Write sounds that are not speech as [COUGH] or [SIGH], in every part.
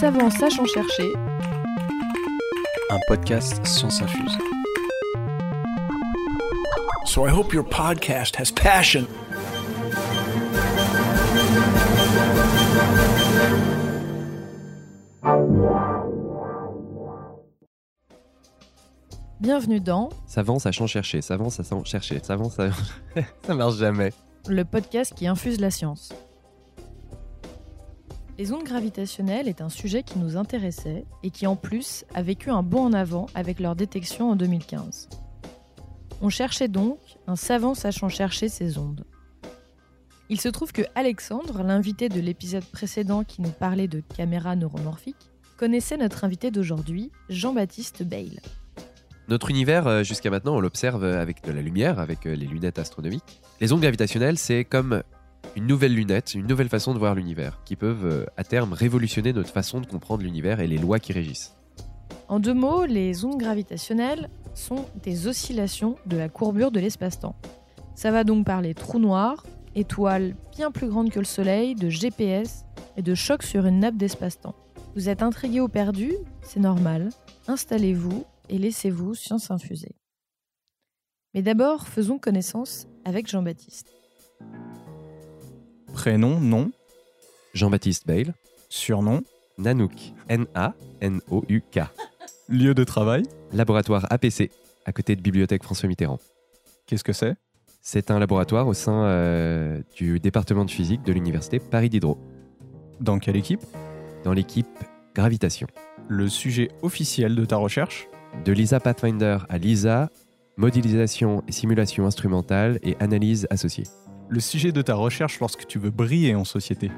Savant sachant chercher, un podcast Science Infuse. So I hope your podcast has passion. bienvenue dans Savant sachant chercher, savant sachant chercher, savant ça... [LAUGHS] ça marche jamais. le podcast qui infuse la science. Les ondes gravitationnelles est un sujet qui nous intéressait et qui en plus a vécu un bond en avant avec leur détection en 2015. On cherchait donc un savant sachant chercher ces ondes. Il se trouve que Alexandre, l'invité de l'épisode précédent qui nous parlait de caméras neuromorphiques, connaissait notre invité d'aujourd'hui, Jean-Baptiste Bayle. Notre univers, euh, jusqu'à maintenant, on l'observe avec de la lumière, avec euh, les lunettes astronomiques. Les ondes gravitationnelles, c'est comme une nouvelle lunette, une nouvelle façon de voir l'univers, qui peuvent euh, à terme révolutionner notre façon de comprendre l'univers et les lois qui régissent. En deux mots, les ondes gravitationnelles sont des oscillations de la courbure de l'espace-temps. Ça va donc parler trous noirs, étoiles bien plus grandes que le Soleil, de GPS et de chocs sur une nappe d'espace-temps. Vous êtes intrigué ou perdu C'est normal. Installez-vous et laissez-vous science infuser. Mais d'abord, faisons connaissance avec Jean-Baptiste. Prénom, nom, Jean-Baptiste Bayle, surnom, Nanook, N-A-N-O-U-K, lieu de travail. laboratoire APC, à côté de Bibliothèque François Mitterrand. Qu'est-ce que c'est? C'est un laboratoire au sein euh, du département de physique de l'université Paris Diderot, Dans quelle équipe? Dans l'équipe Gravitation. Le sujet officiel de ta recherche? De LISA Pathfinder à LISA, modélisation et simulation instrumentale et analyse associée. Le sujet de ta recherche lorsque tu veux briller en société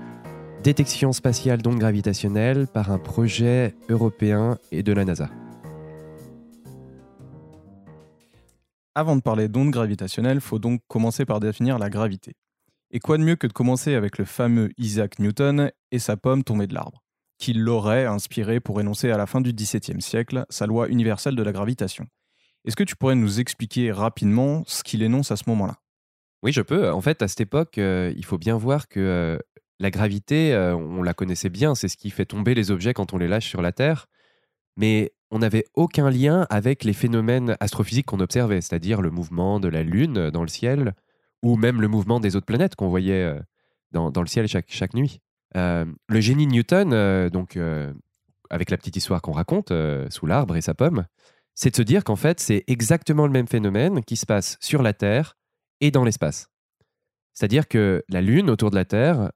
Détection spatiale d'ondes gravitationnelles par un projet européen et de la NASA. Avant de parler d'ondes gravitationnelles, faut donc commencer par définir la gravité. Et quoi de mieux que de commencer avec le fameux Isaac Newton et sa pomme tombée de l'arbre, qui l'aurait inspiré pour énoncer à la fin du XVIIe siècle sa loi universelle de la gravitation. Est-ce que tu pourrais nous expliquer rapidement ce qu'il énonce à ce moment-là? Oui, je peux. En fait, à cette époque, euh, il faut bien voir que euh, la gravité, euh, on la connaissait bien, c'est ce qui fait tomber les objets quand on les lâche sur la Terre. Mais on n'avait aucun lien avec les phénomènes astrophysiques qu'on observait, c'est-à-dire le mouvement de la Lune dans le ciel, ou même le mouvement des autres planètes qu'on voyait dans, le ciel chaque, chaque nuit. Le génie Newton, donc avec la petite histoire qu'on raconte sous l'arbre et sa pomme, c'est de se dire qu'en fait, c'est exactement le même phénomène qui se passe sur la Terre et dans l'espace. C'est-à-dire que la Lune autour de la Terre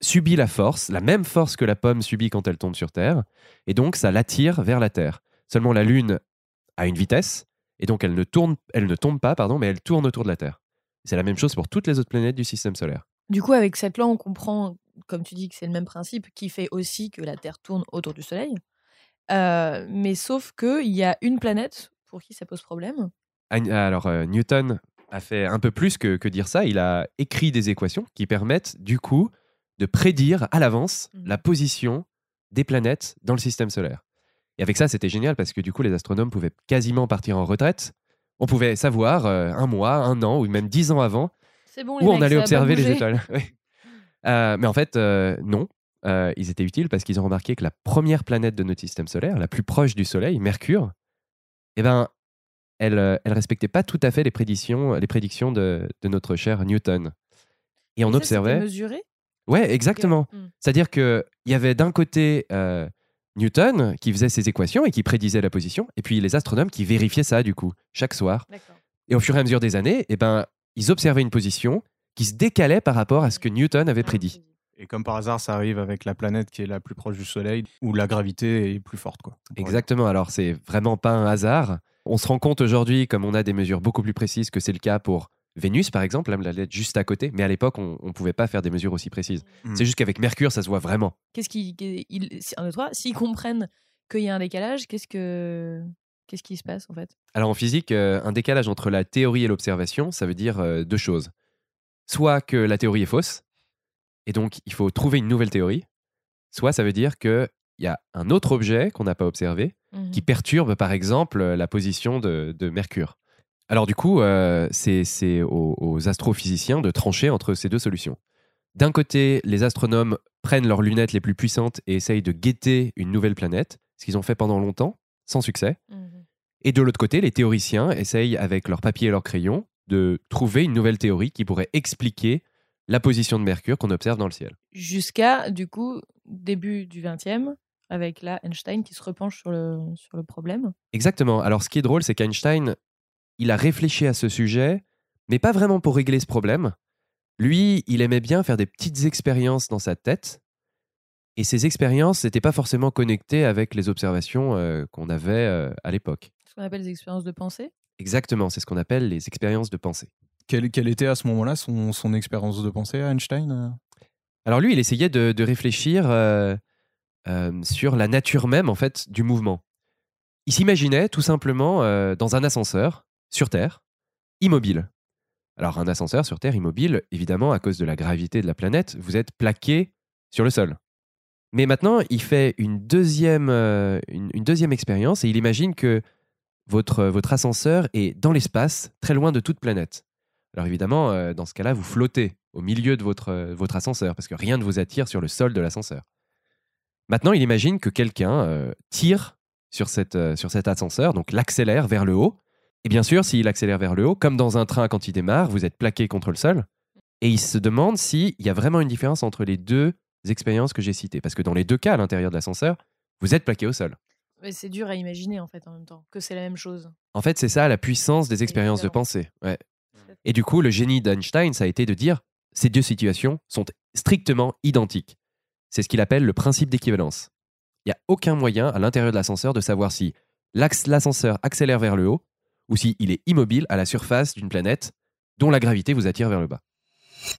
subit la force, la même force que la pomme subit quand elle tombe sur Terre, et donc ça l'attire vers la Terre. Seulement la Lune a une vitesse, et donc elle ne, tourne, elle ne tombe pas, pardon, mais elle tourne autour de la Terre. C'est la même chose pour toutes les autres planètes du système solaire. Du coup, avec cette loi, on comprend, comme tu dis, que c'est le même principe qui fait aussi que la Terre tourne autour du Soleil. Euh, mais sauf qu'il y a une planète pour qui ça pose problème. Alors euh, Newton a fait un peu plus que, que dire ça, il a écrit des équations qui permettent du coup de prédire à l'avance Mhm. la position des planètes dans le système solaire. Et avec ça, c'était génial parce que du coup, les astronomes pouvaient quasiment partir en retraite. On pouvait savoir euh, un mois, un an ou même dix ans avant bon, où on allait observer les étoiles. [LAUGHS] Oui. Euh, mais en fait, euh, non. Ils étaient utiles parce qu'ils ont remarqué que la première planète de notre système solaire, la plus proche du Soleil, Mercure, eh ben, elle, euh, elle respectait pas tout à fait les prédictions, les prédictions de, de notre cher Newton. Et on observait. mesuré? Ouais, exactement. Hmm. C'est-à-dire qu'il y avait d'un côté euh, Newton qui faisait ses équations et qui prédisait la position, et puis les astronomes qui vérifiaient ça, du coup, chaque soir. Et au fur et à mesure des années, eh ben, ils observaient une position qui se décalait par rapport à ce que Newton avait prédit. Et comme par hasard, ça arrive avec la planète qui est la plus proche du Soleil, où la gravité est plus forte. Quoi. Exactement. Alors, c'est vraiment pas un hasard. On se rend compte aujourd'hui, comme on a des mesures beaucoup plus précises, que c'est le cas pour Vénus, par exemple, là, la lettre juste à côté. Mais à l'époque, on ne pouvait pas faire des mesures aussi précises. Mm. C'est juste qu'avec Mercure, ça se voit vraiment. Qu'est-ce qui. qu'est- il- un, deux, trois, S'ils comprennent qu'il y a un décalage, qu'est-ce que. Qu'est-ce qui se passe en fait? Alors en physique, euh, un décalage entre la théorie et l'observation, ça veut dire euh, deux choses. Soit que la théorie est fausse, et donc il faut trouver une nouvelle théorie, soit ça veut dire qu'il y a un autre objet qu'on n'a pas observé Mhm. qui perturbe par exemple la position de, de Mercure. Alors du coup, euh, c'est aux, aux astrophysiciens de trancher entre ces deux solutions. D'un côté, les astronomes prennent leurs lunettes les plus puissantes et essayent de guetter une nouvelle planète, ce qu'ils ont fait pendant longtemps, sans succès. Et de l'autre côté, les théoriciens essayent, avec leur papier et leur crayon, de trouver une nouvelle théorie qui pourrait expliquer la position de Mercure qu'on observe dans le ciel. Jusqu'à, du coup, début du 20e, avec là Einstein qui se repenche sur le, sur le problème. Exactement. Alors, ce qui est drôle, c'est qu'Einstein, il a réfléchi à ce sujet, mais pas vraiment pour régler ce problème. Lui, il aimait bien faire des petites expériences dans sa tête. Et ces expériences n'étaient pas forcément connectées avec les observations euh, qu'on avait euh, à l'époque. Ce qu'on appelle les expériences de pensée? Exactement, c'est ce qu'on appelle les expériences de pensée. Quelle, quelle était à ce moment-là son, son expérience de pensée à Einstein euh? Alors lui, il essayait de, de réfléchir euh, euh, sur la nature même en fait du mouvement. Il s'imaginait tout simplement euh, dans un ascenseur sur Terre, immobile. Alors un ascenseur sur Terre immobile, évidemment, à cause de la gravité de la planète, vous êtes plaqué sur le sol. Mais maintenant, il fait une deuxième, euh, une, deuxième expérience et il imagine que votre, votre ascenseur est dans l'espace, très loin de toute planète. Alors évidemment, dans ce cas-là, vous flottez au milieu de votre, votre ascenseur parce que rien ne vous attire sur le sol de l'ascenseur. Maintenant, il imagine que quelqu'un euh, tire sur, cette, euh, sur cet ascenseur, donc l'accélère vers le haut. Et bien sûr, s'il accélère vers le haut, comme dans un train quand il démarre, vous êtes plaqué contre le sol. Et il se demande s'il y a vraiment une différence entre les deux expériences que j'ai citées. Parce que dans les deux cas, à l'intérieur de l'ascenseur, vous êtes plaqué au sol. Mais c'est dur à imaginer en fait en même temps que c'est la même chose. En fait, c'est ça la puissance des expériences de pensée. Ouais. Et du coup, le génie d'Einstein, ça a été de dire ces deux situations sont strictement identiques. C'est ce qu'il appelle le principe d'équivalence. Il n'y a aucun moyen à l'intérieur de l'ascenseur de savoir si l'ascenseur accélère vers le haut ou s'il est immobile à la surface d'une planète dont la gravité vous attire vers le bas.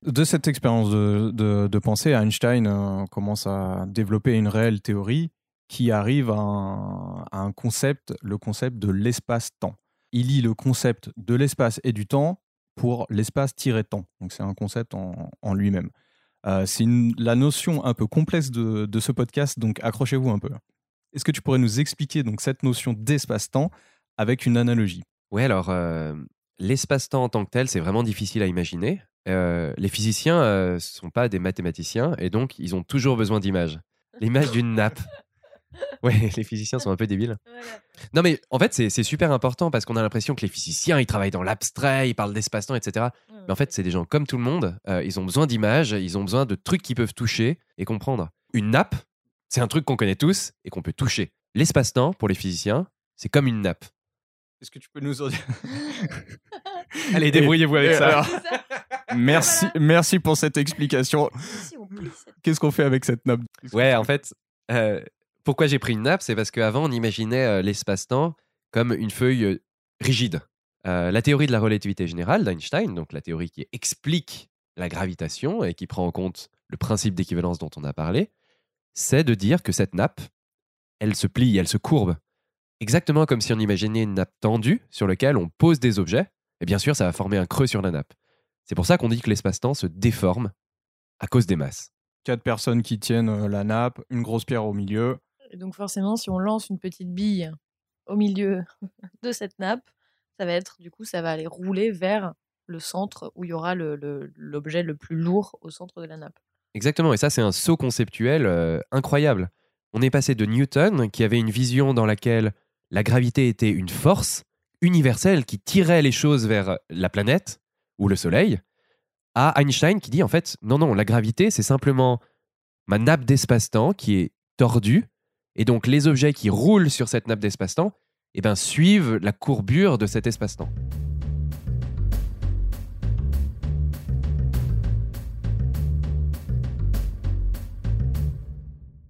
De cette expérience de, pensée, Einstein euh, commence à développer une réelle théorie qui arrive à un, concept, le concept de l'espace-temps. Il lie le concept de l'espace et du temps pour l'espace-temps. Donc c'est un concept en lui-même. Euh, c'est la notion un peu complexe de, de ce podcast, donc accrochez-vous un peu. Est-ce que tu pourrais nous expliquer donc cette notion d'espace-temps avec une analogie? Ouais, alors euh, l'espace-temps en tant que tel, c'est vraiment difficile à imaginer. Euh, les physiciens ne sont pas des mathématiciens et donc ils ont toujours besoin d'images. L'image d'une nappe. [LAUGHS] Ouais, les physiciens sont un peu débiles. Non, mais en fait, c'est super important parce qu'on a l'impression que les physiciens, ils travaillent dans l'abstrait, ils parlent d'espace-temps, etc. Mais en fait, c'est des gens comme tout le monde. euh, ils ont besoin d'images, ils ont besoin de trucs qu'ils peuvent toucher et comprendre. Une nappe, c'est un truc qu'on connaît tous et qu'on peut toucher. L'espace-temps, pour les physiciens, c'est comme une nappe. Est-ce que tu peux nous en dire? [LAUGHS] Allez, débrouillez-vous avec Et ça. alors, [LAUGHS] merci, merci pour cette explication. Qu'est-ce qu'on fait avec cette nappe? Ouais, en fait, euh, pourquoi j'ai pris une nappe C'est parce qu'avant, on imaginait euh, l'espace-temps comme une feuille euh, rigide. Euh, la théorie de la relativité générale d'Einstein, donc la théorie qui explique la gravitation et qui prend en compte le principe d'équivalence dont on a parlé, c'est de dire que cette nappe, elle se plie, elle se courbe. Exactement comme si on imaginait une nappe tendue sur laquelle on pose des objets. Et bien sûr, ça va former un creux sur la nappe. C'est pour ça qu'on dit que l'espace-temps se déforme à cause des masses. Quatre personnes qui tiennent la nappe, une grosse pierre au milieu. Donc forcément, si on lance une petite bille au milieu [LAUGHS] de cette nappe, ça va être, du coup, ça va aller rouler vers le centre où il y aura l'objet le, plus lourd au centre de la nappe. Exactement, et ça c'est un saut conceptuel euh, incroyable. On est passé de Newton, qui avait une vision dans laquelle la gravité était une force universelle qui tirait les choses vers la planète ou le Soleil, à Einstein qui dit en fait non, non, la gravité c'est simplement ma nappe d'espace-temps qui est tordue, et donc les objets qui roulent sur cette nappe d'espace-temps eh ben, suivent la courbure de cet espace-temps.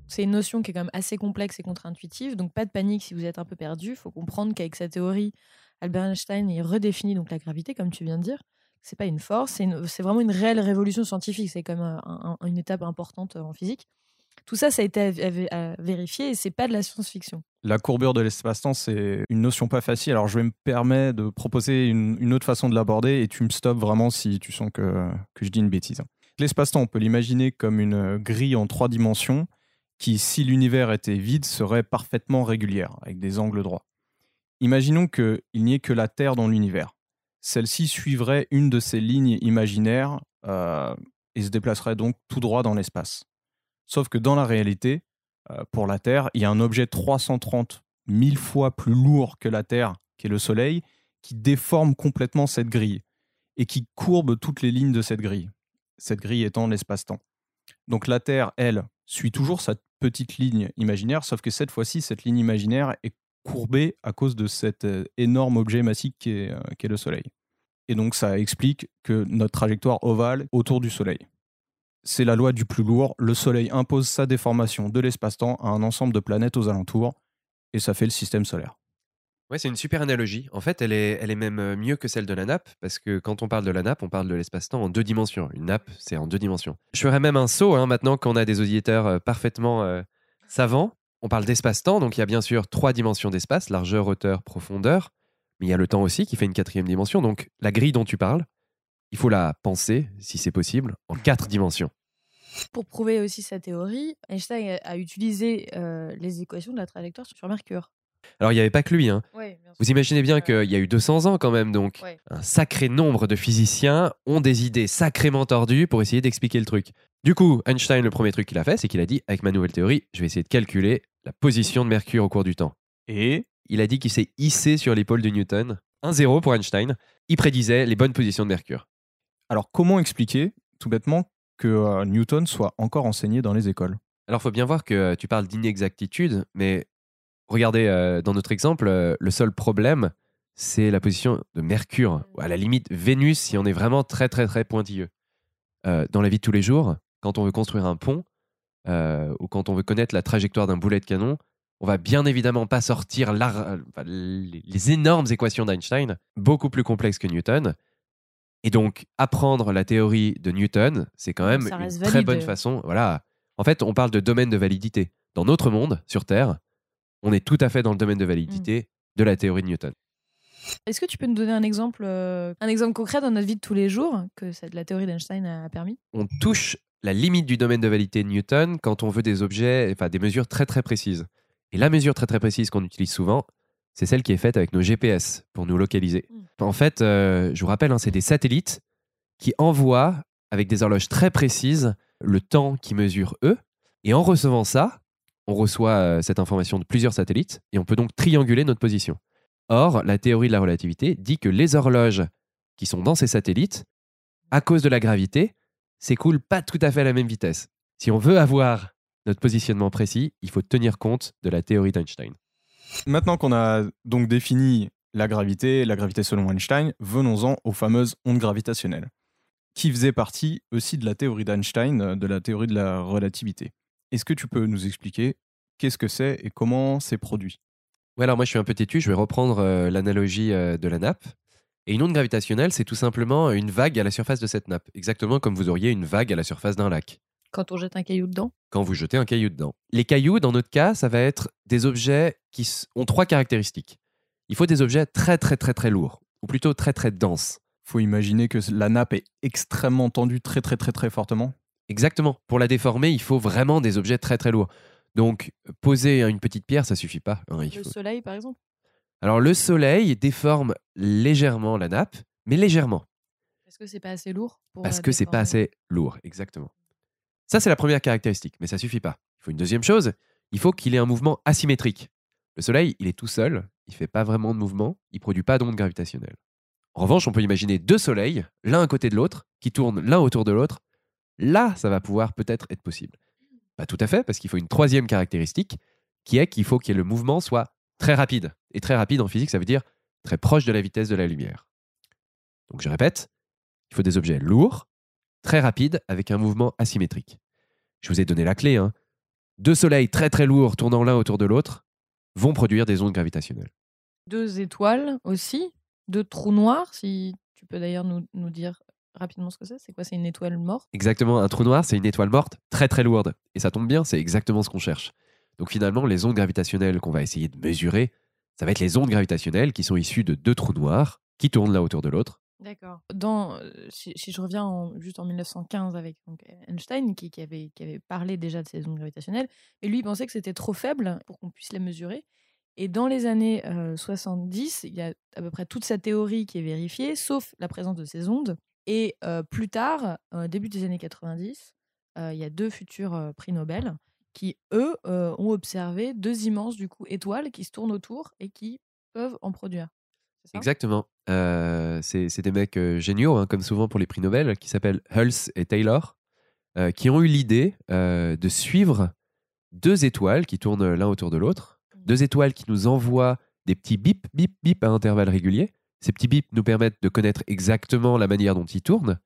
C'est une notion qui est quand même assez complexe et contre-intuitive, donc pas de panique si vous êtes un peu perdu. Il faut comprendre qu'avec sa théorie, Albert Einstein il redéfinit donc la gravité, comme tu viens de dire. C'est pas une force, c'est vraiment une réelle révolution scientifique. C'est comme un- un- une étape importante en physique. Tout ça, ça a été à, à- à vérifier et c'est pas de la science-fiction. La courbure de l'espace-temps, c'est une notion pas facile. Alors, je me permettre de proposer une, autre façon de l'aborder et tu me stops vraiment si tu sens que, je dis une bêtise. L'espace-temps, on peut l'imaginer comme une grille en trois dimensions qui, si l'univers était vide, serait parfaitement régulière, avec des angles droits. Imaginons qu'il n'y ait que la Terre dans l'univers. Celle-ci suivrait une de ces lignes imaginaires euh, et se déplacerait donc tout droit dans l'espace. Sauf que dans la réalité, euh, pour la Terre, il y a un objet 330 000 fois plus lourd que la Terre, qui est le Soleil, qui déforme complètement cette grille et qui courbe toutes les lignes de cette grille. Cette grille étant l'espace-temps. Donc la Terre, elle, suit toujours sa petite ligne imaginaire, sauf que cette fois-ci, cette ligne imaginaire est courbée à cause de cet euh, énorme objet massif qui est, euh, le Soleil. Et donc ça explique que notre trajectoire ovale autour du Soleil. C'est la loi du plus lourd, le Soleil impose sa déformation de l'espace-temps à un ensemble de planètes aux alentours, et ça fait le système solaire. Ouais, c'est une super analogie. En fait, elle est, elle même mieux que celle de la nappe, parce que quand on parle de la nappe, on parle de l'espace-temps en deux dimensions. Une nappe, c'est en deux dimensions. Je ferais même un saut, hein, maintenant qu'on a des auditeurs euh, parfaitement euh, savants. On parle d'espace-temps, donc il y a bien sûr trois dimensions d'espace, largeur, hauteur, profondeur. Mais il y a le temps aussi qui fait une quatrième dimension. Donc la grille dont tu parles, il faut la penser, si c'est possible, en quatre dimensions. Pour prouver aussi sa théorie, Einstein a- utilisé euh, les équations de la trajectoire sur Mercure. Alors il n'y avait pas que lui. Hein. Ouais, Vous imaginez bien qu'il y a eu 200 ans quand même, donc Ouais. un sacré nombre de physiciens ont des idées sacrément tordues pour essayer d'expliquer le truc. Du coup, Einstein, le premier truc qu'il a fait, c'est qu'il a dit, avec ma nouvelle théorie, je vais essayer de calculer la position de Mercure au cours du temps. Et? Il a dit qu'il s'est hissé sur l'épaule de Newton. 1-0 pour Einstein. Il prédisait les bonnes positions de Mercure. Alors comment expliquer, tout bêtement, que euh, Newton soit encore enseigné dans les écoles? Alors, faut bien voir que euh, tu parles d'inexactitude, mais regardez, euh, dans notre exemple, le seul problème, c'est la position de Mercure. Ou À la limite, Vénus, si on est vraiment très, très, très pointilleux. Dans la vie de tous les jours, quand on veut construire un pont, ou quand on veut connaître la trajectoire d'un boulet de canon, on va bien évidemment pas sortir les énormes équations d'Einstein, beaucoup plus complexes que Newton. Et donc, apprendre la théorie de Newton, c'est quand même Ça une très bonne façon. Voilà. En fait, on parle de domaine de validité. Dans notre monde, sur Terre, on est tout à fait dans le domaine de validité de la théorie de Newton. Est-ce que tu peux nous donner un exemple, euh, un exemple concret dans notre vie de tous les jours que cette- la théorie d'Einstein a permis? On touche la limite du domaine de validité de Newton quand on veut des objets, enfin des mesures très très précises. Et la mesure très très précise qu'on utilise souvent, c'est celle qui est faite avec nos GPS pour nous localiser. En fait, euh, je vous rappelle, hein, c'est des satellites qui envoient avec des horloges très précises le temps qui mesure eux. Et en recevant ça, on reçoit euh, cette information de plusieurs satellites et on peut donc trianguler notre position. Or, la théorie de la relativité dit que les horloges qui sont dans ces satellites, à cause de la gravité, s'écoulent pas tout à fait à la même vitesse. Si on veut avoir notre positionnement précis, il faut tenir compte de la théorie d'Einstein. Maintenant qu'on a donc défini la gravité, la gravité selon Einstein, venons-en aux fameuses ondes gravitationnelles, qui faisaient partie aussi de la théorie d'Einstein, euh, de la théorie de la relativité. Est-ce que tu peux nous expliquer qu'est-ce que c'est et comment c'est produit? Ouais, alors moi je suis un peu têtu, je vais reprendre euh, l'analogie euh, de la nappe. Et une onde gravitationnelle, c'est tout simplement une vague à la surface de cette nappe, exactement comme vous auriez une vague à la surface d'un lac, quand on jette un caillou dedans? Quand vous jetez un caillou dedans. Les cailloux, dans notre cas, ça va être des objets qui ont trois caractéristiques. Il faut des objets très très très très lourds, ou plutôt très très denses. Faut imaginer que la nappe est extrêmement tendue très très très très fortement. Exactement. Pour la déformer, il faut vraiment des objets très très lourds. Donc, poser une petite pierre, ça suffit pas. hein, il Le faut- soleil, par exemple? Alors, le soleil déforme légèrement la nappe, mais légèrement. Parce que c'est pas assez lourd pour Parce que c'est pas assez lourd, exactement. Ça, c'est la première caractéristique, mais ça suffit pas. Il faut une deuxième chose, il faut qu'il ait un mouvement asymétrique. Le Soleil, il est tout seul, il fait pas vraiment de mouvement, il produit pas d'onde gravitationnelle. En revanche, on peut imaginer deux soleils, l'un à côté de l'autre, qui tournent l'un autour de l'autre. Là, ça va pouvoir peut-être être possible. Pas tout à fait, parce qu'il faut une troisième caractéristique, qui est qu'il faut que le mouvement soit très rapide. Et très rapide en physique, ça veut dire très proche de la vitesse de la lumière. Donc je répète, il faut des objets lourds, très rapides, avec un mouvement asymétrique. Je vous ai donné la clé. Hein. Deux soleils très très lourds tournant l'un autour de l'autre vont produire des ondes gravitationnelles. Deux étoiles aussi, deux trous noirs, si tu peux d'ailleurs nous, nous dire rapidement ce que c'est. C'est quoi? C'est une étoile morte? Exactement, un trou noir, c'est une étoile morte très très lourde. Et ça tombe bien, c'est exactement ce qu'on cherche. Donc finalement, les ondes gravitationnelles qu'on va essayer de mesurer, ça va être les ondes gravitationnelles qui sont issues de deux trous noirs qui tournent l'un autour de l'autre. D'accord. Si, je reviens en- juste en 1915 avec Einstein, qui, avait, parlé déjà de ces ondes gravitationnelles, et lui il pensait que c'était trop faible pour qu'on puisse les mesurer. Et dans les années euh, 70, il y a à peu près toute sa théorie qui est vérifiée, sauf la présence de ces ondes. Et plus tard, début des années 90, euh, il y a deux futurs prix Nobel qui, eux, ont observé deux immenses du coup, étoiles qui se tournent autour et qui peuvent en produire. C'est ça? Exactement. Euh, c'est c'est des mecs euh, géniaux, hein, comme souvent pour les prix Nobel, qui s'appellent Hulse et Taylor, euh, qui ont eu l'idée euh, de suivre deux étoiles qui tournent l'un autour de l'autre, deux étoiles qui nous envoient des petits bip, bip, bip à intervalles réguliers. Ces petits bips nous permettent de connaître exactement la manière dont ils tournent.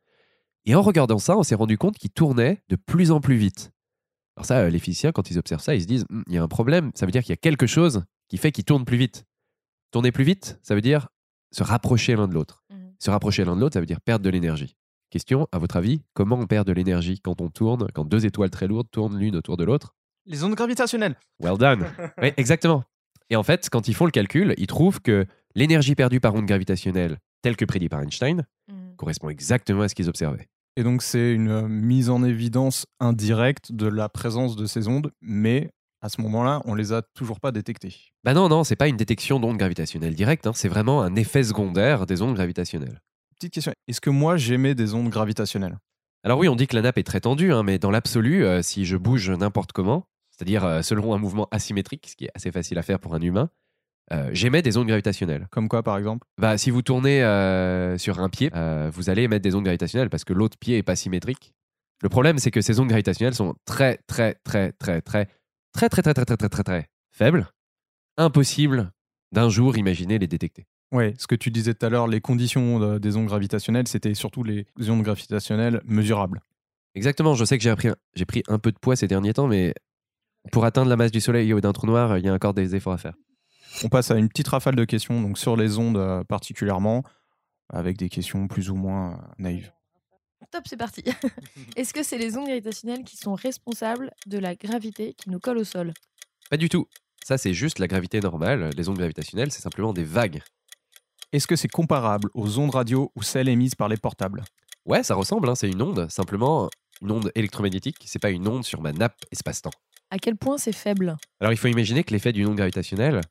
Et en regardant ça, on s'est rendu compte qu'ils tournaient de plus en plus vite. Alors ça, les physiciens, quand ils observent ça, ils se disent, Hum, il y a un problème, ça veut dire qu'il y a quelque chose qui fait qu'ils tournent plus vite. Tourner plus vite, ça veut dire se rapprocher l'un de l'autre. Mhm. Se rapprocher l'un de l'autre, ça veut dire perdre de l'énergie. Question, à votre avis, comment on perd de l'énergie quand on tourne, quand deux étoiles très lourdes tournent l'une autour de l'autre? Les ondes gravitationnelles. Well done [LAUGHS] Oui, exactement. Et en fait, quand ils font le calcul, ils trouvent que l'énergie perdue par onde gravitationnelle, telle que prédit par Einstein, Mhm. correspond exactement à ce qu'ils observaient. Et donc, c'est une euh, mise en évidence indirecte de la présence de ces ondes, mais à ce moment-là, on les a toujours pas détectées. Bah non, non, c'est pas une détection d'ondes gravitationnelles directes, hein, c'est vraiment un effet secondaire des ondes gravitationnelles. Petite question, est-ce que moi j'émets des ondes gravitationnelles? Alors oui, on dit que la nappe est très tendue, hein, mais dans l'absolu, euh, si je bouge n'importe comment, c'est-à-dire euh, selon un mouvement asymétrique, ce qui est assez facile à faire pour un humain, euh, j'émets des ondes gravitationnelles. Comme quoi, par exemple? Bah, si vous tournez euh, sur un pied, euh, vous allez émettre des ondes gravitationnelles parce que l'autre pied est pas symétrique. Le problème, c'est que ces ondes gravitationnelles sont très, très, très, très, très, très, très, très, très, très, très, très, très faibles. Impossible d'un jour imaginer les détecter. Ouais, ce que tu disais tout à l'heure, les conditions euh, des ondes gravitationnelles, c'était surtout les ondes gravitationnelles mesurables. Exactement, je sais que j'ai pris, pris un peu de poids ces derniers temps, mais pour atteindre la masse du Soleil ou d'un trou noir, il y a encore des efforts à faire. On passe à une petite rafale de questions, donc sur les ondes euh, particulièrement, avec des questions plus ou moins euh, naïves. Top, c'est parti. [LAUGHS] [LAUGHS] Est-ce que c'est les ondes gravitationnelles qui sont responsables de la gravité qui nous colle au sol? Pas du tout. Ça, c'est juste la gravité normale. Les ondes gravitationnelles, c'est simplement des vagues. Est-ce que c'est comparable aux ondes radio ou celles émises par les portables? Ouais, ça ressemble, hein, c'est une onde, simplement une onde électromagnétique, c'est pas une onde sur ma nappe espace-temps. À quel point c'est faible? Alors il faut imaginer que l'effet d'une onde gravitationnelle,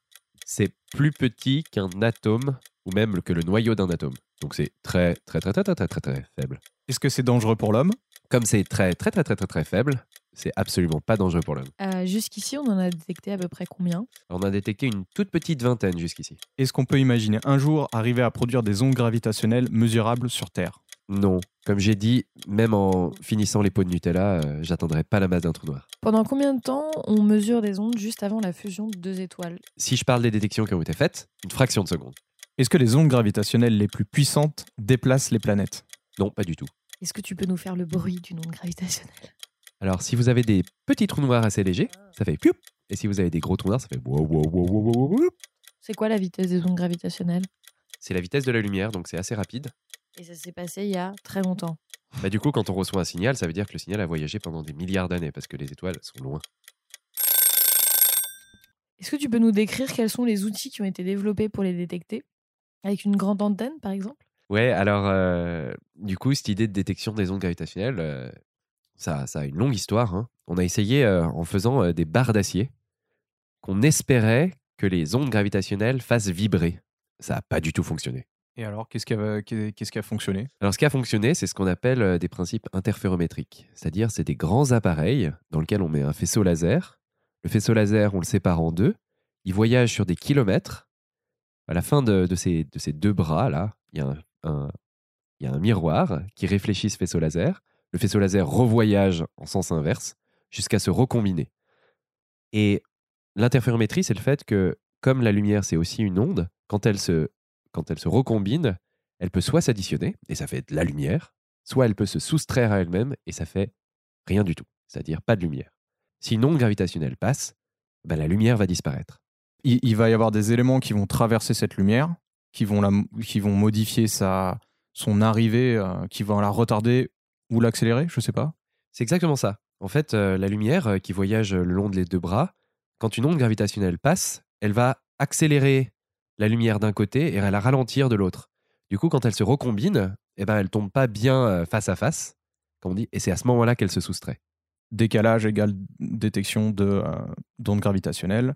c'est plus petit qu'un atome, ou même que le noyau d'un atome. Donc c'est très, très, très, très, très, très, très, très faible. Est-ce que c'est dangereux pour l'homme Comme c'est très, très, très, très, très, très faible, c'est absolument pas dangereux pour l'homme. Euh, Jusqu'ici, on en a détecté à peu près combien On a détecté une toute petite vingtaine jusqu'ici. Est-ce qu'on peut imaginer un jour arriver à produire des ondes gravitationnelles mesurables sur Terre Non, comme j'ai dit, même en finissant les pots de Nutella, euh, j'atteindrai pas la masse d'un trou noir. Pendant combien de temps on mesure des ondes juste avant la fusion de deux étoiles Si je parle des détections qui ont été faites, une fraction de seconde. Est-ce que les ondes gravitationnelles les plus puissantes déplacent les planètes? Non, pas du tout. Est-ce que tu peux nous faire le bruit d'une onde gravitationnelle? Alors, si vous avez des petits trous noirs assez légers, ça fait pioup. Et si vous avez des gros trous noirs, ça fait wow, wow, wow, wow, wow, wow, wow. C'est quoi la vitesse des ondes gravitationnelles? C'est la vitesse de la lumière, donc c'est assez rapide. Et ça s'est passé il y a très longtemps. Bah, du coup, quand on reçoit un signal, ça veut dire que le signal a voyagé pendant des milliards d'années parce que les étoiles sont loin. Est-ce que tu peux nous décrire quels sont les outils qui ont été développés pour les détecter? Avec une grande antenne, par exemple? Ouais, alors, euh, du coup, cette idée de détection des ondes gravitationnelles, euh, ça, ça a une longue histoire. hein. On a essayé euh, en faisant euh, des barres d'acier qu'on espérait que les ondes gravitationnelles fassent vibrer. Ça n'a pas du tout fonctionné. Et alors, qu'est-ce qui a, qu'est-ce qui a fonctionné? Alors, ce qui a fonctionné, c'est ce qu'on appelle des principes interférométriques. C'est-à-dire, c'est des grands appareils dans lesquels on met un faisceau laser. Le faisceau laser, on le sépare en deux. Il voyage sur des kilomètres. À la fin de, ces, de ces deux bras-là, il y, a un, un- il y a un miroir qui réfléchit ce faisceau laser. Le faisceau laser revoyage en sens inverse jusqu'à se recombiner. Et l'interférométrie, c'est le fait que, comme la lumière, c'est aussi une onde, quand elle se, quand elle se recombine, elle peut soit s'additionner, et ça fait de la lumière, soit elle peut se soustraire à elle-même, et ça fait rien du tout, c'est-à-dire pas de lumière. Si une onde gravitationnelle passe, ben la lumière va disparaître. Il, il va y avoir des éléments qui vont traverser cette lumière, qui vont, la, qui vont modifier sa, son arrivée, euh, qui vont la retarder ou l'accélérer, je sais pas. C'est exactement ça. En fait, euh, la lumière euh, qui voyage le long des deux bras, quand une onde gravitationnelle passe, elle va accélérer la lumière d'un côté et elle la ralentir de l'autre. Du coup, quand elle se recombine, eh ben, elle tombe pas bien face à face, comme on dit, et c'est à ce moment-là qu'elle se soustrait. Décalage égale détection de, euh, d'ondes gravitationnelles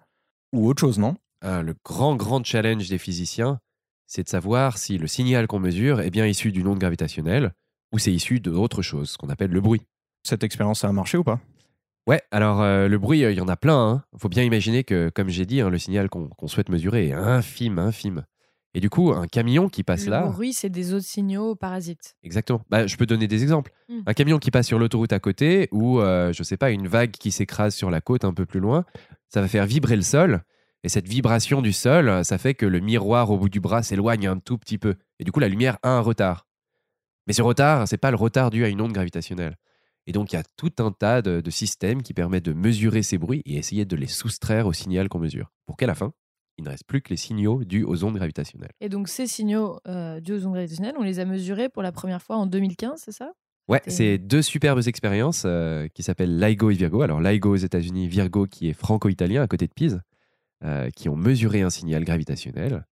ou autre chose, non? Ah, le grand, grand challenge des physiciens, c'est de savoir si le signal qu'on mesure est bien issu d'une onde gravitationnelle ou c'est issu d'autre chose, ce qu'on appelle le bruit. Cette expérience, a marché ou pas? Ouais, alors euh, le bruit, euh, il y en a plein. Il faut bien imaginer que, comme j'ai dit, hein, le signal qu'on qu'on souhaite mesurer est infime, infime. Et du coup, un camion qui passe Le là. bruit, c'est des autres signaux parasites. Exactement. Bah, je peux donner des exemples. Mm. Un camion qui passe sur l'autoroute à côté ou, euh, je sais pas, une vague qui s'écrase sur la côte un peu plus loin, ça va faire vibrer le sol. Et cette vibration du sol, ça fait que le miroir au bout du bras s'éloigne un tout petit peu. Et du coup, la lumière a un retard. Mais ce retard, c'est pas le retard dû à une onde gravitationnelle. Et donc, il y a tout un tas de, de systèmes qui permettent de mesurer ces bruits et essayer de les soustraire au signal qu'on mesure. Pour qu'à la fin, il ne reste plus que les signaux dus aux ondes gravitationnelles. Et donc, ces signaux euh, dus aux ondes gravitationnelles, on les a mesurés pour la première fois en 2015, c'est ça? Ouais, c'est deux superbes expériences euh, qui s'appellent LIGO et Virgo. Alors LIGO aux États-Unis, Virgo qui est franco-italien à côté de Pise, euh, qui ont mesuré un signal gravitationnel.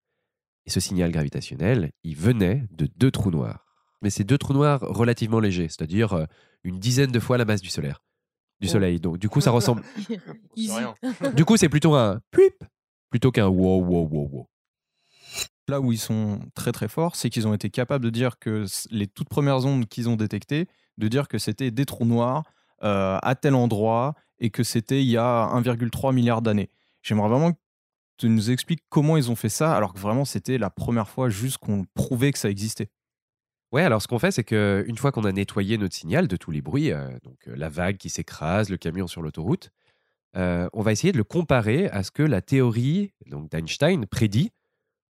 Et ce signal gravitationnel, il venait de deux trous noirs. Mais c'est deux trous noirs relativement légers, c'est-à-dire une dizaine de fois la masse du solaire. Du Oh. soleil. Donc du coup, ça [LAUGHS] ressemble. Du coup, c'est plutôt un puip plutôt qu'un wow wow wow wow. Là où ils sont très très forts, c'est qu'ils ont été capables de dire que les toutes premières ondes qu'ils ont détectées, de dire que c'était des trous noirs euh, à tel endroit et que c'était il y a 1,3 milliard d'années. J'aimerais vraiment que tu nous expliques comment ils ont fait ça, alors que vraiment c'était la première fois juste qu'on prouvait que ça existait. Ouais, alors ce qu'on fait, c'est qu'une fois qu'on a nettoyé notre signal de tous les bruits, euh, donc euh, la vague qui s'écrase, le camion sur l'autoroute, euh, on va essayer de le comparer à ce que la théorie donc d'Einstein prédit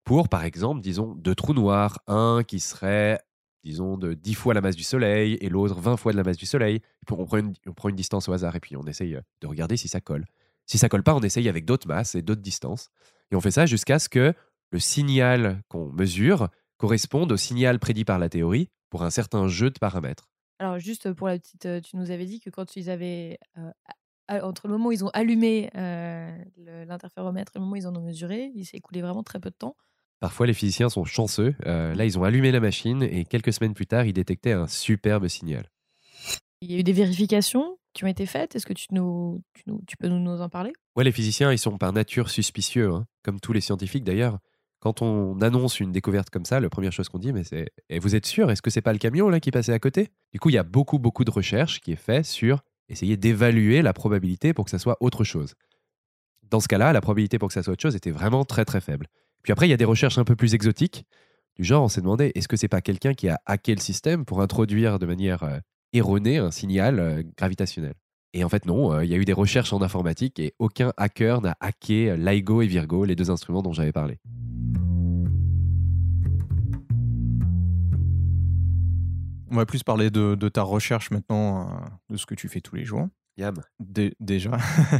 pour, par exemple, disons, deux trous noirs, un qui serait, disons, de 10 fois la masse du Soleil et l'autre 20 fois de la masse du Soleil. On, prend une, distance au hasard et puis on essaye euh, de regarder si ça colle. Si ça colle pas, on essaye avec d'autres masses et d'autres distances. Et on fait ça jusqu'à ce que le signal qu'on mesure corresponde au signal prédit par la théorie pour un certain jeu de paramètres. Alors, juste pour la petite, euh, tu nous avais dit que quand ils avaient, euh, entre le moment où ils ont allumé euh, l'interféromètre et le moment où ils en ont mesuré, il s'est écoulé vraiment très peu de temps. Parfois, les physiciens sont chanceux. Euh, là, ils ont allumé la machine et quelques semaines plus tard, ils détectaient un superbe signal. Il y a eu des vérifications qui ont été faites. Est-ce que tu, nous, tu, nous- tu peux nous, nous en parler? Ouais, les physiciens, ils sont par nature suspicieux, hein, comme tous les scientifiques d'ailleurs. Quand on annonce une découverte comme ça, la première chose qu'on dit, mais c'est Et vous êtes sûr? Est-ce que c'est pas le camion là qui passait à côté? Du coup, il y a beaucoup, beaucoup de recherches qui est fait sur essayer d'évaluer la probabilité pour que ça soit autre chose. Dans ce cas-là, la probabilité pour que ça soit autre chose était vraiment très, très faible. Puis après, il y a des recherches un peu plus exotiques. Du genre, on s'est demandé est-ce que c'est pas quelqu'un qui a hacké le système pour introduire de manière euh, erronée un signal euh, gravitationnel? Et en fait, non, euh, il y a eu des recherches en informatique et aucun hacker n'a hacké LIGO et Virgo, les deux instruments dont j'avais parlé. On va plus parler de, de ta recherche maintenant, euh, de ce que tu fais tous les jours. Yam. Dé- déjà,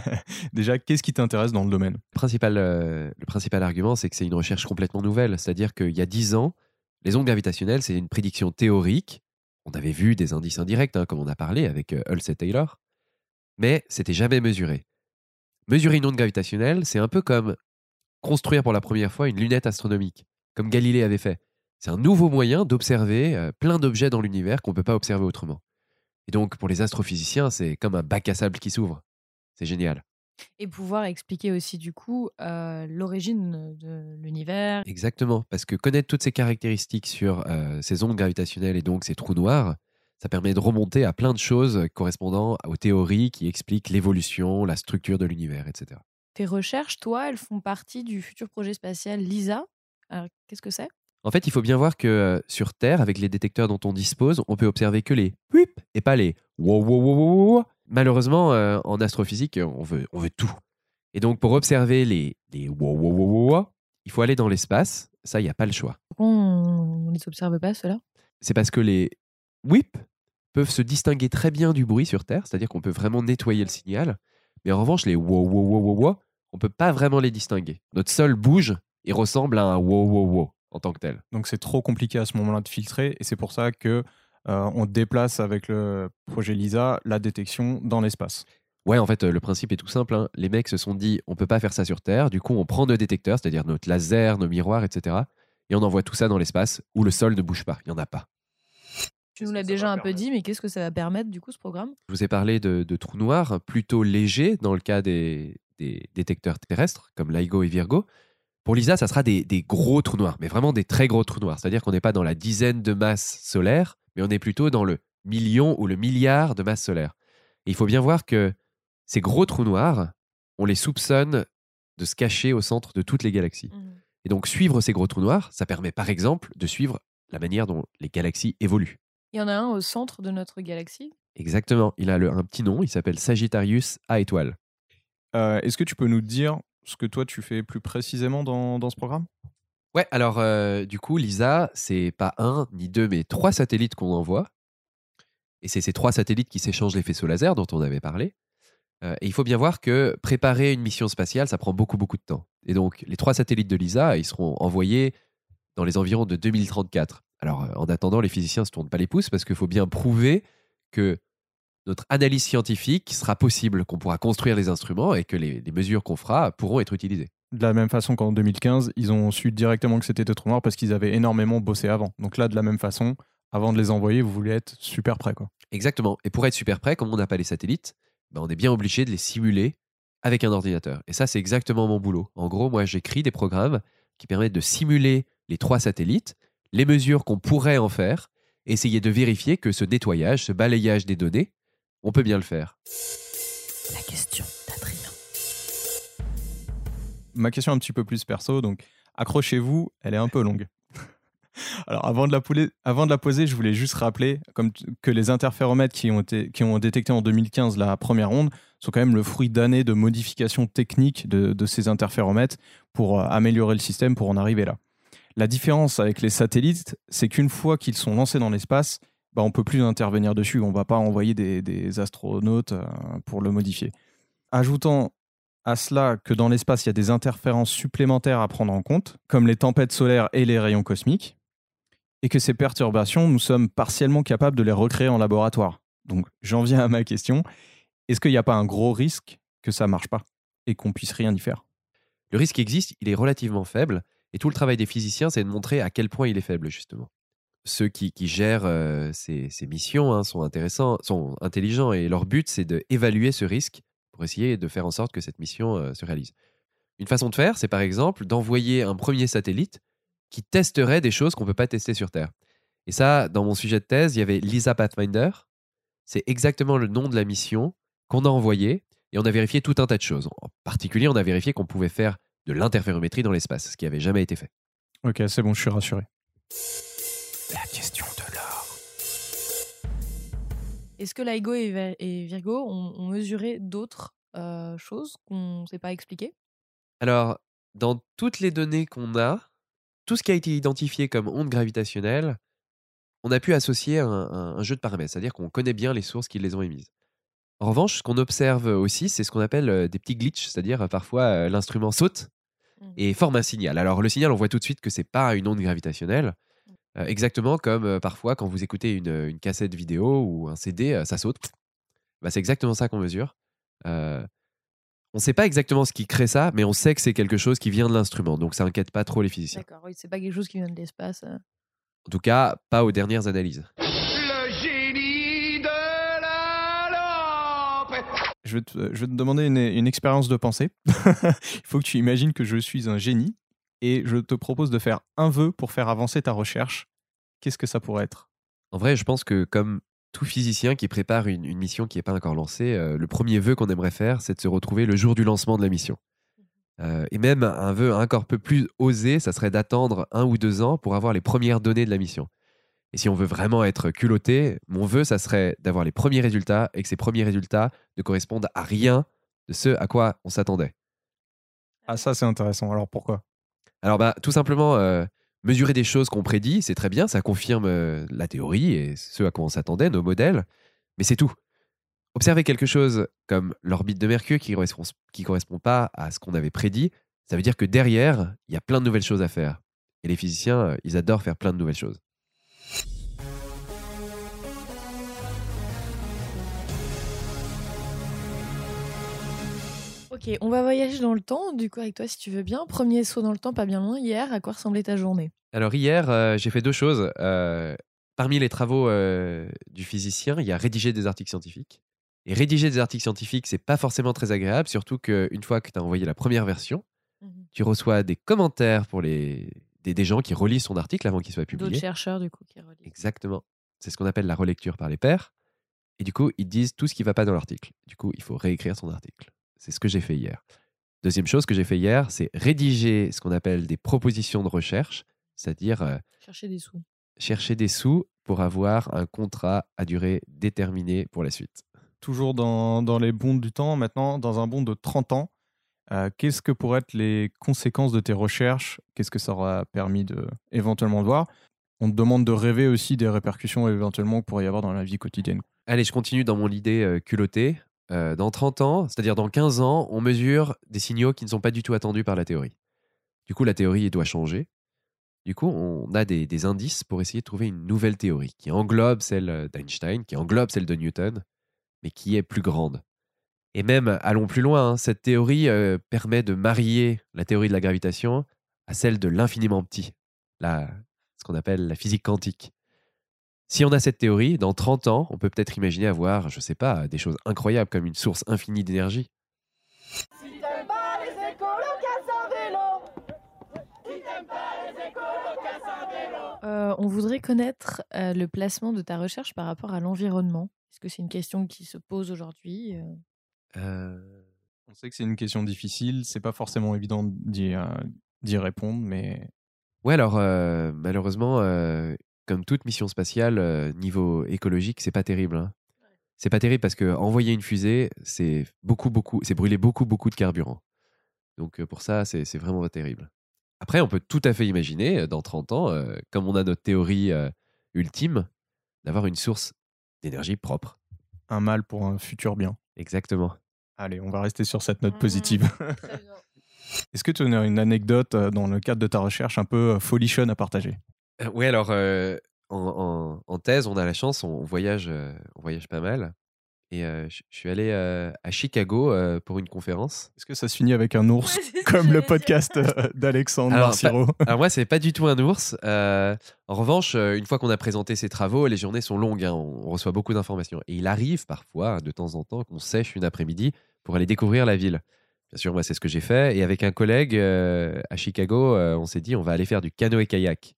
[LAUGHS] déjà qu'est-ce qui t'intéresse dans le domaine? Le principal, euh, le principal argument, c'est que c'est une recherche complètement nouvelle. C'est-à-dire qu'il y a 10 ans, les ondes gravitationnelles, c'est une prédiction théorique. On avait vu des indices indirects, hein, comme on a parlé avec euh, Hulse et Taylor, mais c'était jamais mesuré. Mesurer une onde gravitationnelle, c'est un peu comme construire pour la première fois une lunette astronomique, comme Galilée avait fait. C'est un nouveau moyen d'observer euh, plein d'objets dans l'univers qu'on ne peut pas observer autrement. Et donc, pour les astrophysiciens, c'est comme un bac à sable qui s'ouvre. C'est génial. Et pouvoir expliquer aussi, du coup, euh, l'origine de l'univers. Exactement, parce que connaître toutes ces caractéristiques sur euh, ces ondes gravitationnelles et donc ces trous noirs, ça permet de remonter à plein de choses correspondant aux théories qui expliquent l'évolution, la structure de l'univers, etc. Tes recherches, toi, elles font partie du futur projet spatial LISA? Alors, qu'est-ce que c'est? En fait, il faut bien voir que euh, sur Terre, avec les détecteurs dont on dispose, on peut observer que les whip et pas les wow wow wow wow wow. Malheureusement, euh, en astrophysique, on veut, on veut tout. Et donc, pour observer les, les wow wow wow wow il faut aller dans l'espace. Ça, il n'y a pas le choix. Pourquoi on ne les observe pas, ceux-là c'est parce que les whip peuvent se distinguer très bien du bruit sur Terre, c'est-à-dire qu'on peut vraiment nettoyer le signal. Mais en revanche, les wow wow wow wow wow, on peut pas vraiment les distinguer. Notre sol bouge et ressemble à un wow wow wow en tant que tel. Donc c'est trop compliqué à ce moment-là de filtrer et c'est pour ça que euh, on déplace avec le projet LISA la détection dans l'espace. Ouais, en fait, euh, le principe est tout simple. hein. Les mecs se sont dit, on peut pas faire ça sur Terre. Du coup, on prend nos détecteurs, c'est-à-dire notre laser, nos miroirs, etc. Et on envoie tout ça dans l'espace où le sol ne bouge pas. Il y en a pas. Tu nous l'as déjà un peu dit, mais qu'est-ce que ça va permettre, du coup, ce programme? Je vous ai parlé de, de trous noirs plutôt légers dans le cas des, des détecteurs terrestres, comme LIGO et Virgo. Pour LISA, ça sera des, des gros trous noirs, mais vraiment des très gros trous noirs. C'est-à-dire qu'on n'est pas dans la dizaine de masses solaires, mais on est plutôt dans le million ou le milliard de masses solaires. Et il faut bien voir que ces gros trous noirs, on les soupçonne de se cacher au centre de toutes les galaxies. Mhm. Et donc suivre ces gros trous noirs, ça permet par exemple de suivre la manière dont les galaxies évoluent. Il y en a un au centre de notre galaxie? Exactement, il a le- un petit nom, il s'appelle Sagittarius A étoile. Euh, Est-ce que tu peux nous dire ce que toi tu fais plus précisément dans, dans ce programme? Ouais, alors euh, du coup, LISA, c'est pas un ni deux, mais trois satellites qu'on envoie. Et c'est ces trois satellites qui s'échangent les faisceaux laser dont on avait parlé. Euh, et il faut bien voir que préparer une mission spatiale, ça prend beaucoup, beaucoup de temps. Et donc, les trois satellites de LISA, ils seront envoyés dans les environs de 2034. Alors, euh, en attendant, les physiciens ne se tournent pas les pouces parce qu'il faut bien prouver que notre analyse scientifique sera possible, qu'on pourra construire les instruments et que les, les mesures qu'on fera pourront être utilisées. De la même façon qu'en 2015, ils ont su directement que c'était des trous noirs parce qu'ils avaient énormément bossé avant. Donc là, de la même façon, avant de les envoyer, vous voulez être super prêt. Quoi. Exactement. Et pour être super prêt, comme on n'a pas les satellites, ben, on est bien obligé de les simuler avec un ordinateur. Et ça, c'est exactement mon boulot. En gros, moi, j'écris des programmes qui permettent de simuler les trois satellites, les mesures qu'on pourrait en faire, essayer de vérifier que ce nettoyage, ce balayage des données, on peut bien le faire. La question d'Adrien. Ma question un petit peu plus perso, donc accrochez-vous, elle est un peu longue. [LAUGHS] Alors avant de, la pouler- avant de la poser, je voulais juste rappeler comme que les interféromètres qui ont, été, qui ont détecté en 2015 la première onde sont quand même le fruit d'années de modifications techniques de, de ces interféromètres pour euh, améliorer le système pour en arriver là. La différence avec les satellites, c'est qu'une fois qu'ils sont lancés dans l'espace, bah, on peut plus intervenir dessus. On va pas envoyer des, astronautes euh, pour le modifier. Ajoutant à cela que dans l'espace, il y a des interférences supplémentaires à prendre en compte, comme les tempêtes solaires et les rayons cosmiques, et que ces perturbations, nous sommes partiellement capables de les recréer en laboratoire. Donc j'en viens à ma question. Est-ce qu'il n'y a pas un gros risque que ça marche pas et qu'on puisse rien y faire? Le risque existe, il est relativement faible, et tout le travail des physiciens, c'est de montrer à quel point il est faible, justement. Ceux qui, qui gèrent euh, ces, missions hein, sont intéressants, sont intelligents, et leur but, c'est d'évaluer ce risque pour essayer de faire en sorte que cette mission euh, se réalise. Une façon de faire, c'est par exemple d'envoyer un premier satellite qui testerait des choses qu'on ne peut pas tester sur Terre. Et ça, dans mon sujet de thèse, il y avait Lisa Pathfinder. C'est exactement le nom de la mission qu'on a envoyée et on a vérifié tout un tas de choses. En particulier, on a vérifié qu'on pouvait faire de l'interférométrie dans l'espace, ce qui avait jamais été fait. Ok, c'est bon, je suis rassuré. Est-ce que LIGO et, Vir- et Virgo ont, ont mesuré d'autres euh, choses qu'on ne sait pas expliquer Alors, dans toutes les données qu'on a, tout ce qui a été identifié comme onde gravitationnelle, on a pu associer un, un- un jeu de paramètres, c'est-à-dire qu'on connaît bien les sources qui les ont émises. En revanche, ce qu'on observe aussi, c'est ce qu'on appelle euh, des petits glitches, c'est-à-dire euh, parfois l'instrument saute Mhm. et forme un signal. Alors le signal, on voit tout de suite que c'est pas une onde gravitationnelle, euh, exactement comme euh, parfois quand vous écoutez une, une cassette vidéo ou un CD, euh, ça saute. Bah, c'est exactement ça qu'on mesure. Euh, on ne sait pas exactement ce qui crée ça, mais on sait que c'est quelque chose qui vient de l'instrument, donc ça inquiète pas trop les physiciens. D'accord, oui, c'est pas quelque chose qui vient de l'espace. euh. En tout cas, pas aux dernières analyses. Le génie de la lampe. Je vais te, je vais te demander une, une expérience de pensée. [LAUGHS] Il faut que tu imagines que je suis un génie et je te propose de faire un vœu pour faire avancer ta recherche. Qu'est-ce que ça pourrait être? En vrai, je pense que comme tout physicien qui prépare une, une mission qui n'est pas encore lancée, euh, le premier vœu qu'on aimerait faire, c'est de se retrouver le jour du lancement de la mission. Euh, et même un vœu encore un peu plus osé, ça serait d'attendre un ou deux ans pour avoir les premières données de la mission. Et si on veut vraiment être culotté, mon vœu, ça serait d'avoir les premiers résultats et que ces premiers résultats ne correspondent à rien de ce à quoi on s'attendait. Ah ça c'est intéressant. Alors pourquoi? Alors bah tout simplement euh, mesurer des choses qu'on prédit, c'est très bien, ça confirme euh, la théorie et ce à quoi on s'attendait, nos modèles, mais c'est tout. Observer quelque chose comme l'orbite de Mercure qui correspond, qui correspond pas à ce qu'on avait prédit, ça veut dire que derrière, il y a plein de nouvelles choses à faire. Et les physiciens, euh, ils adorent faire plein de nouvelles choses. Ok, on va voyager dans le temps, du coup, avec toi, si tu veux bien. Premier saut dans le temps, pas bien loin. Hier, à quoi ressemblait ta journée? Alors hier, euh, j'ai fait deux choses. Euh, parmi les travaux euh, du physicien, il y a rédiger des articles scientifiques. Et rédiger des articles scientifiques, c'est pas forcément très agréable, surtout qu'une fois que tu as envoyé la première version, tu reçois des commentaires pour les des, des gens qui relisent ton article avant qu'il soit D'autres publié. chercheurs, du coup, qui relisent. Exactement. C'est ce qu'on appelle la relecture par les pairs. Et du coup, ils disent tout ce qui ne va pas dans l'article. Du coup, il faut réécrire son article. C'est ce que j'ai fait hier. Deuxième chose que j'ai fait hier, c'est rédiger ce qu'on appelle des propositions de recherche, c'est-à-dire euh, Chercher des sous. chercher des sous pour avoir un contrat à durée déterminée pour la suite. Toujours dans, dans les bonds du temps, maintenant, dans un bond de 30 ans, euh, qu'est-ce que pourraient être les conséquences de tes recherches? Qu'est-ce que ça aura permis de éventuellement de voir? On te demande de rêver aussi des répercussions éventuellement qu'il pourrait y avoir dans la vie quotidienne. Allez, je continue dans mon idée euh, culottée. Euh, dans 30 ans, c'est-à-dire dans 15 ans, on mesure des signaux qui ne sont pas du tout attendus par la théorie. Du coup, la théorie doit changer. Du coup, on a des, indices pour essayer de trouver une nouvelle théorie qui englobe celle euh, d'Einstein, qui englobe celle de Newton, mais qui est plus grande. Et même, allons plus loin, hein, cette théorie euh, permet de marier la théorie de la gravitation à celle de l'infiniment petit, ce qu'on appelle la physique quantique. Si on a cette théorie, dans 30 ans, on peut peut-être imaginer avoir, je sais pas, des choses incroyables comme une source infinie d'énergie. Si t'aimes pas les écolos, casse un vélo. Si t'aimes pas les écolos, casse un vélo. Euh, on voudrait connaître euh, le placement de ta recherche par rapport à l'environnement. Est-ce que c'est une question qui se pose aujourd'hui euh? Euh, On sait que c'est une question difficile, c'est pas forcément évident d'y euh, d'y répondre, mais Ouais, alors euh, malheureusement, euh, comme toute mission spatiale, euh, niveau écologique, c'est pas terrible. hein. C'est pas terrible parce que envoyer une fusée, c'est beaucoup, beaucoup, c'est brûler beaucoup, beaucoup de carburant. Donc euh, pour ça, c'est c'est vraiment pas terrible. Après, on peut tout à fait imaginer, euh, dans 30 ans, euh, comme on a notre théorie euh, ultime, d'avoir une source d'énergie propre. un mal pour un futur bien. Exactement. Allez, on va rester sur cette note Mhm. positive. [LAUGHS] Est-ce que tu as une anecdote dans le cadre de ta recherche un peu folichonne à partager? Euh, ouais, alors euh, en, en- en thèse, on a la chance, on voyage, euh, on voyage pas mal. Et euh, je suis allé à Chicago pour une conférence. Est-ce que ça se finit avec un ours Ouais, comme le podcast [LAUGHS] d'Alexandre Marciro? Alors moi, c'est pas du tout un ours. En revanche, une fois qu'on a présenté ses travaux, les journées sont longues. hein, on on reçoit beaucoup d'informations. Et il arrive parfois, de temps en temps, qu'on sèche une après-midi pour aller découvrir la ville. Bien sûr, moi, c'est ce que j'ai fait. Et avec un collègue à Chicago, on s'est dit, on va aller faire du canoë-kayak.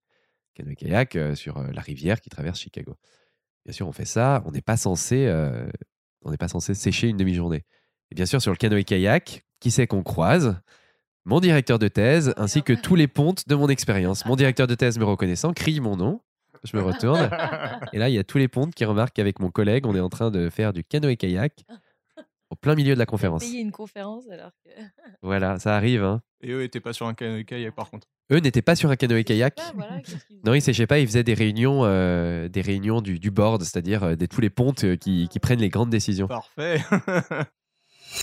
Canoë-kayak euh, sur euh, la rivière qui traverse Chicago. Bien sûr, on fait ça. On n'est pas censé, euh, on n'est pas censé sécher une demi-journée. Et bien sûr, sur le canoë-kayak, qui c'est qu'on croise? Mon directeur de thèse, ainsi que tous les pontes de mon expérience. Mon directeur de thèse me reconnaissant, crie mon nom. Je me retourne. Et là, il y a tous les pontes qui remarquent qu'avec mon collègue, on est en train de faire du canoë-kayak au plein milieu de la conférence. Payer une conférence alors que. [LAUGHS] Voilà, ça arrive. hein. Et eux n'étaient pas sur un kayak par contre. Eux n'étaient pas sur un canoë-kayak. Voilà, qu'est-ce qu'ils Non, ils séchaient pas, ils faisaient des réunions, euh, des réunions du, du board, c'est-à-dire euh, des, tous les pontes euh, qui, qui prennent les grandes décisions. Parfait. [LAUGHS]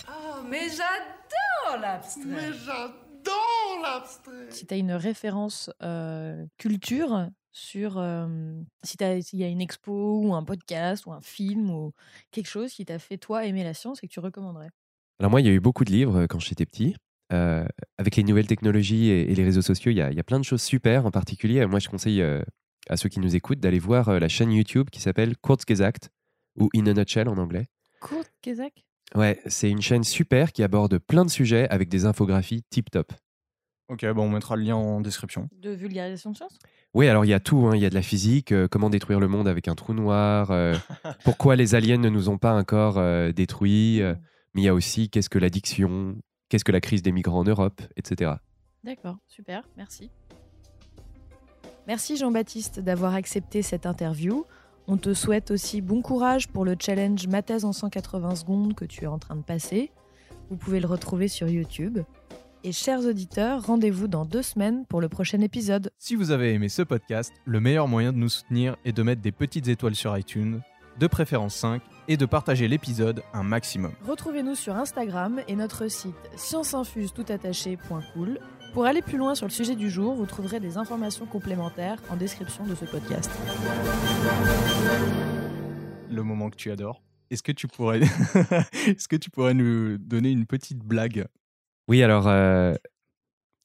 Oh, mais j'adore l'abstrait. Mais j'adore l'abstrait. Si tu as une référence euh, culture sur euh, si t'as- s'il y a une expo ou un podcast ou un film ou quelque chose qui t'a fait toi aimer la science et que tu recommanderais? Alors moi, il y a eu beaucoup de livres quand j'étais petit. Euh, avec les nouvelles technologies et, et les réseaux sociaux, il y, a, il y a plein de choses super. En particulier, moi, je conseille euh, à ceux qui nous écoutent d'aller voir euh, la chaîne YouTube qui s'appelle Kurzgesagt ou In a Nutshell en anglais. Kurt Kezak Ouais, c'est une chaîne super qui aborde plein de sujets avec des infographies tip-top. ok, bon, on mettra le lien en description. de vulgarisation de science? Oui, alors il y a tout. hein. Il y a de la physique, euh, comment détruire le monde avec un trou noir, euh, [LAUGHS] pourquoi les aliens ne nous ont pas encore euh, détruits, euh, mais il y a aussi qu'est-ce que l'addiction, qu'est-ce que la crise des migrants en Europe, etc. D'accord, super, merci. Merci Jean-Baptiste d'avoir accepté cette interview. On te souhaite aussi bon courage pour le challenge Ma thèse en 180 secondes que tu es en train de passer. Vous pouvez le retrouver sur YouTube. Et chers auditeurs, rendez-vous dans deux semaines pour le prochain épisode. Si vous avez aimé ce podcast, le meilleur moyen de nous soutenir est de mettre des petites étoiles sur iTunes, de préférence 5, et de partager l'épisode un maximum. Retrouvez-nous sur Instagram et notre site scienceinfuse.cool. Pour aller plus loin sur le sujet du jour, vous trouverez des informations complémentaires en description de ce podcast. Le moment que tu adores. Est-ce que tu pourrais, [LAUGHS] est-ce que tu pourrais nous donner une petite blague Oui, alors, euh,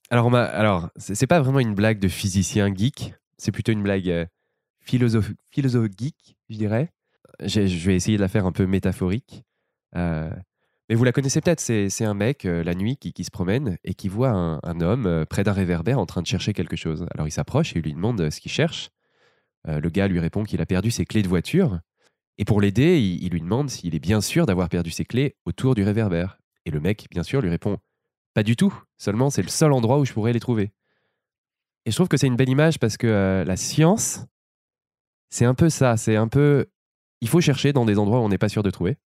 alors, alors, c'est pas vraiment une blague de physicien geek, c'est plutôt une blague euh, philosophe, geek, je dirais. Je vais essayer de la faire un peu métaphorique. Euh, Mais vous la connaissez peut-être, c'est un mec, euh, la nuit, qui, qui se promène et qui voit un, homme euh, près d'un réverbère en train de chercher quelque chose. Alors il s'approche et il lui demande ce qu'il cherche. Le gars lui répond qu'il a perdu ses clés de voiture. Et pour l'aider, il, il lui demande s'il est bien sûr d'avoir perdu ses clés autour du réverbère. Et le mec, bien sûr, lui répond Pas du tout, seulement c'est le seul endroit où je pourrais les trouver. Et je trouve que c'est une belle image parce que euh, la science, c'est un peu ça. C'est un peu. Il faut chercher dans des endroits où on n'est pas sûr de trouver.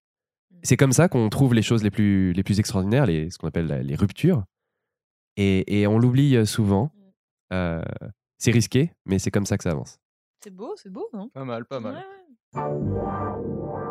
C'est comme ça qu'on trouve les choses les plus, les plus extraordinaires, les, ce qu'on appelle la- les ruptures. Et, et on l'oublie euh, souvent. Euh, c'est risqué, mais c'est comme ça que ça avance. C'est beau, c'est beau, non? Pas mal, pas mal. Ouais, ouais.